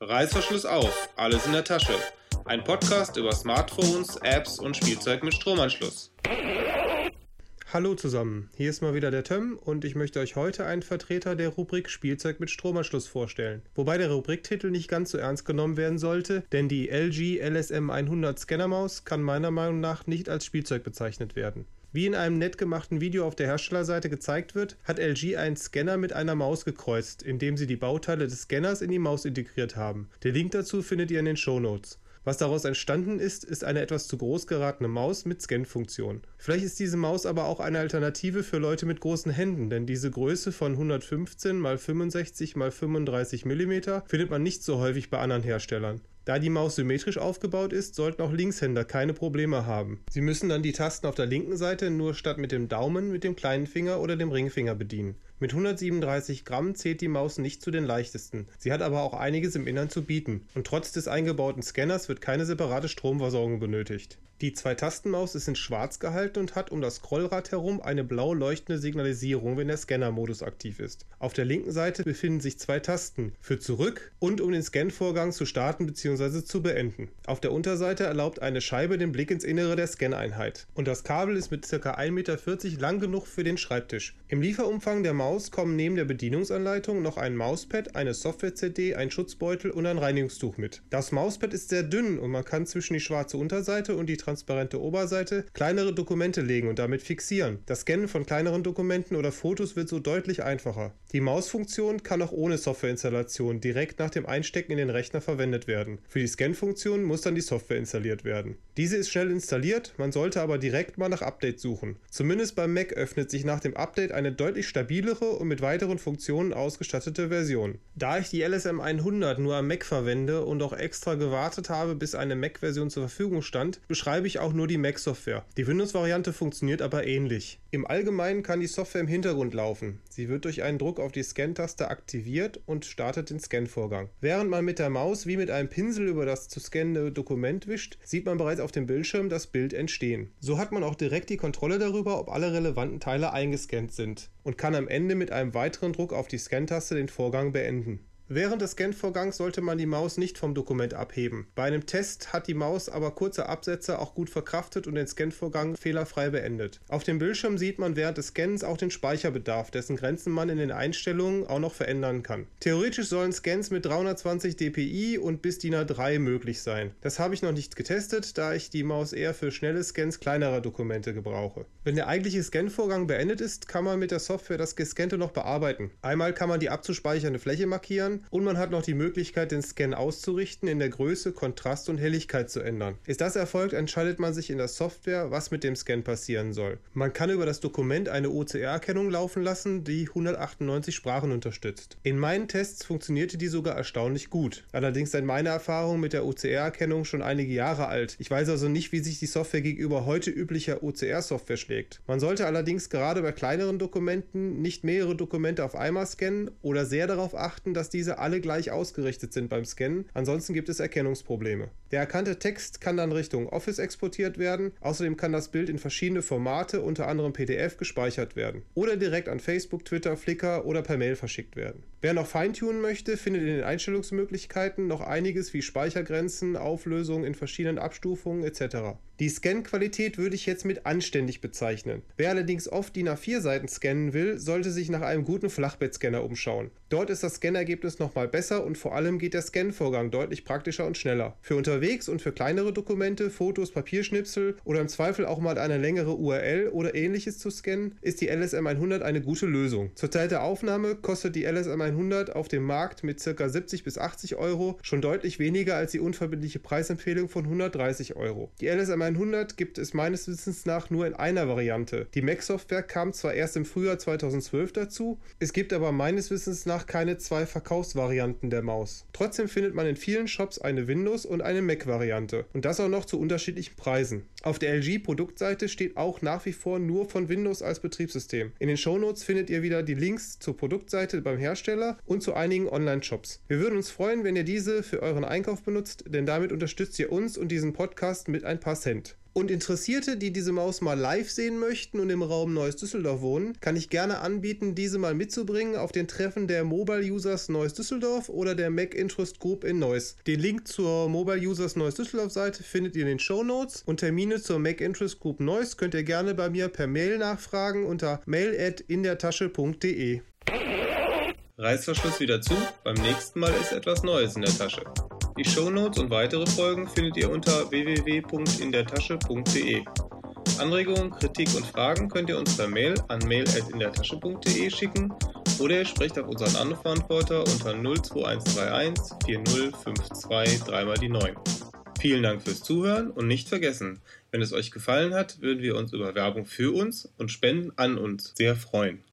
Reißverschluss auf, alles in der Tasche. Ein Podcast über Smartphones, Apps und Spielzeug mit Stromanschluss. Hallo zusammen, hier ist mal wieder der Töm und ich möchte euch heute einen Vertreter der Rubrik Spielzeug mit Stromanschluss vorstellen. Wobei der Rubriktitel nicht ganz so ernst genommen werden sollte, denn die LG LSM 100 Scannermaus kann meiner Meinung nach nicht als Spielzeug bezeichnet werden. Wie in einem nett gemachten Video auf der Herstellerseite gezeigt wird, hat LG einen Scanner mit einer Maus gekreuzt, indem sie die Bauteile des Scanners in die Maus integriert haben. Den Link dazu findet ihr in den Show Notes. Was daraus entstanden ist, ist eine etwas zu groß geratene Maus mit Scan-Funktion. Vielleicht ist diese Maus aber auch eine Alternative für Leute mit großen Händen, denn diese Größe von 115 x 65 x 35 mm findet man nicht so häufig bei anderen Herstellern. Da die Maus symmetrisch aufgebaut ist, sollten auch Linkshänder keine Probleme haben. Sie müssen dann die Tasten auf der linken Seite nur statt mit dem Daumen mit dem kleinen Finger oder dem Ringfinger bedienen. Mit 137 Gramm zählt die Maus nicht zu den leichtesten. Sie hat aber auch einiges im Innern zu bieten und trotz des eingebauten Scanners wird keine separate Stromversorgung benötigt. Die Zwei-Tasten-Maus ist in schwarz gehalten und hat um das Scrollrad herum eine blau leuchtende Signalisierung, wenn der Scanner-Modus aktiv ist. Auf der linken Seite befinden sich zwei Tasten für zurück und um den Scan-Vorgang zu starten bzw. zu beenden. Auf der Unterseite erlaubt eine Scheibe den Blick ins Innere der Scan-Einheit. Und das Kabel ist mit ca. 1,40 Meter lang genug für den Schreibtisch. Im Lieferumfang der Maus kommen neben der Bedienungsanleitung noch ein Mauspad, eine Software-CD, ein Schutzbeutel und ein Reinigungstuch mit. Das Mauspad ist sehr dünn und man kann zwischen die schwarze Unterseite und die transparente Oberseite kleinere Dokumente legen und damit fixieren. Das Scannen von kleineren Dokumenten oder Fotos wird so deutlich einfacher. Die Mausfunktion kann auch ohne Softwareinstallation direkt nach dem Einstecken in den Rechner verwendet werden. Für die Scan-Funktion muss dann die Software installiert werden. Diese ist schnell installiert, man sollte aber direkt mal nach Update suchen. Zumindest beim Mac öffnet sich nach dem Update eine deutlich stabilere und mit weiteren Funktionen ausgestattete Version. Da ich die LSM 100 nur am Mac verwende und auch extra gewartet habe, bis eine Mac-Version zur Verfügung stand, beschreibe ich auch nur die Mac-Software. Die Windows-Variante funktioniert aber ähnlich. Im Allgemeinen kann die Software im Hintergrund laufen. Sie wird durch einen Druck auf die Scan-Taste aktiviert und startet den Scan-Vorgang. Während man mit der Maus wie mit einem Pinsel über das zu scannende Dokument wischt, sieht man bereits auf dem Bildschirm das Bild entstehen. So hat man auch direkt die Kontrolle darüber, ob alle relevanten Teile eingescannt sind und kann am Ende mit einem weiteren Druck auf die Scan-Taste den Vorgang beenden. Während des Scan-Vorgangs sollte man die Maus nicht vom Dokument abheben. Bei einem Test hat die Maus aber kurze Absätze auch gut verkraftet und den Scan-Vorgang fehlerfrei beendet. Auf dem Bildschirm sieht man während des Scans auch den Speicherbedarf, dessen Grenzen man in den Einstellungen auch noch verändern kann. Theoretisch sollen Scans mit 320 dpi und bis DIN A3 möglich sein. Das habe ich noch nicht getestet, da ich die Maus eher für schnelle Scans kleinerer Dokumente gebrauche. Wenn der eigentliche Scan-Vorgang beendet ist, kann man mit der Software das Gescannte noch bearbeiten. Einmal kann man die abzuspeichernde Fläche markieren, und man hat noch die Möglichkeit, den Scan auszurichten, in der Größe, Kontrast und Helligkeit zu ändern. Ist das erfolgt, entscheidet man sich in der Software, was mit dem Scan passieren soll. Man kann über das Dokument eine OCR-Erkennung laufen lassen, die 198 Sprachen unterstützt. In meinen Tests funktionierte die sogar erstaunlich gut. Allerdings sind meine Erfahrungen mit der OCR-Erkennung schon einige Jahre alt. Ich weiß also nicht, wie sich die Software gegenüber heute üblicher OCR-Software schlägt. Man sollte allerdings gerade bei kleineren Dokumenten nicht mehrere Dokumente auf einmal scannen oder sehr darauf achten, dass diese diese alle gleich ausgerichtet sind beim Scannen, ansonsten gibt es Erkennungsprobleme. Der erkannte Text kann dann Richtung Office exportiert werden, außerdem kann das Bild in verschiedene Formate, unter anderem PDF, gespeichert werden oder direkt an Facebook, Twitter, Flickr oder per Mail verschickt werden. Wer noch feintunen möchte, findet in den Einstellungsmöglichkeiten noch einiges wie Speichergrenzen, Auflösungen in verschiedenen Abstufungen etc. Die Scan-Qualität würde ich jetzt mit anständig bezeichnen. Wer allerdings oft DIN A4-Seiten scannen will, sollte sich nach einem guten Flachbettscanner umschauen. Dort ist das Scannergebnis nochmal besser und vor allem geht der Scan-Vorgang deutlich praktischer und schneller. Für unterwegs und für kleinere Dokumente, Fotos, Papierschnipsel oder im Zweifel auch mal eine längere URL oder ähnliches zu scannen, ist die LSM 100 eine gute Lösung. Zur Zeit der Aufnahme kostet die LSM 100 auf dem Markt mit ca. 70 bis 80 Euro schon deutlich weniger als die unverbindliche Preisempfehlung von 130 Euro. Die LSM 100 gibt es meines Wissens nach nur in einer Variante. Die Mac-Software kam zwar erst im Frühjahr 2012 dazu, es gibt aber meines Wissens nach keine zwei Verkaufsvarianten der Maus. Trotzdem findet man in vielen Shops eine Windows- und eine Mac-Variante und das auch noch zu unterschiedlichen Preisen. Auf der LG-Produktseite steht auch nach wie vor nur von Windows als Betriebssystem. In den Shownotes findet ihr wieder die Links zur Produktseite beim Hersteller und zu einigen Online-Shops. Wir würden uns freuen, wenn ihr diese für euren Einkauf benutzt, denn damit unterstützt ihr uns und diesen Podcast mit ein paar Cent. Und Interessierte, die diese Maus mal live sehen möchten und im Raum Neuss Düsseldorf wohnen, kann ich gerne anbieten, diese mal mitzubringen auf den Treffen der Mobile Users Neuss Düsseldorf oder der Mac Interest Group in Neuss. Den Link zur Mobile Users Neuss Düsseldorf Seite findet ihr in den Show Notes und Termine zur Mac Interest Group Neuss könnt ihr gerne bei mir per Mail nachfragen unter mail@indertasche.de. Reißverschluss wieder zu, beim nächsten Mal ist etwas Neues in der Tasche. Die Shownotes und weitere Folgen findet ihr unter www.indertasche.de. Anregungen, Kritik und Fragen könnt ihr uns per Mail an mail.indertasche.de schicken oder ihr sprecht auf unseren Anrufverantworter unter 02131 4052 3 mal die 9. Vielen Dank fürs Zuhören und nicht vergessen, wenn es euch gefallen hat, würden wir uns über Werbung für uns und Spenden an uns sehr freuen.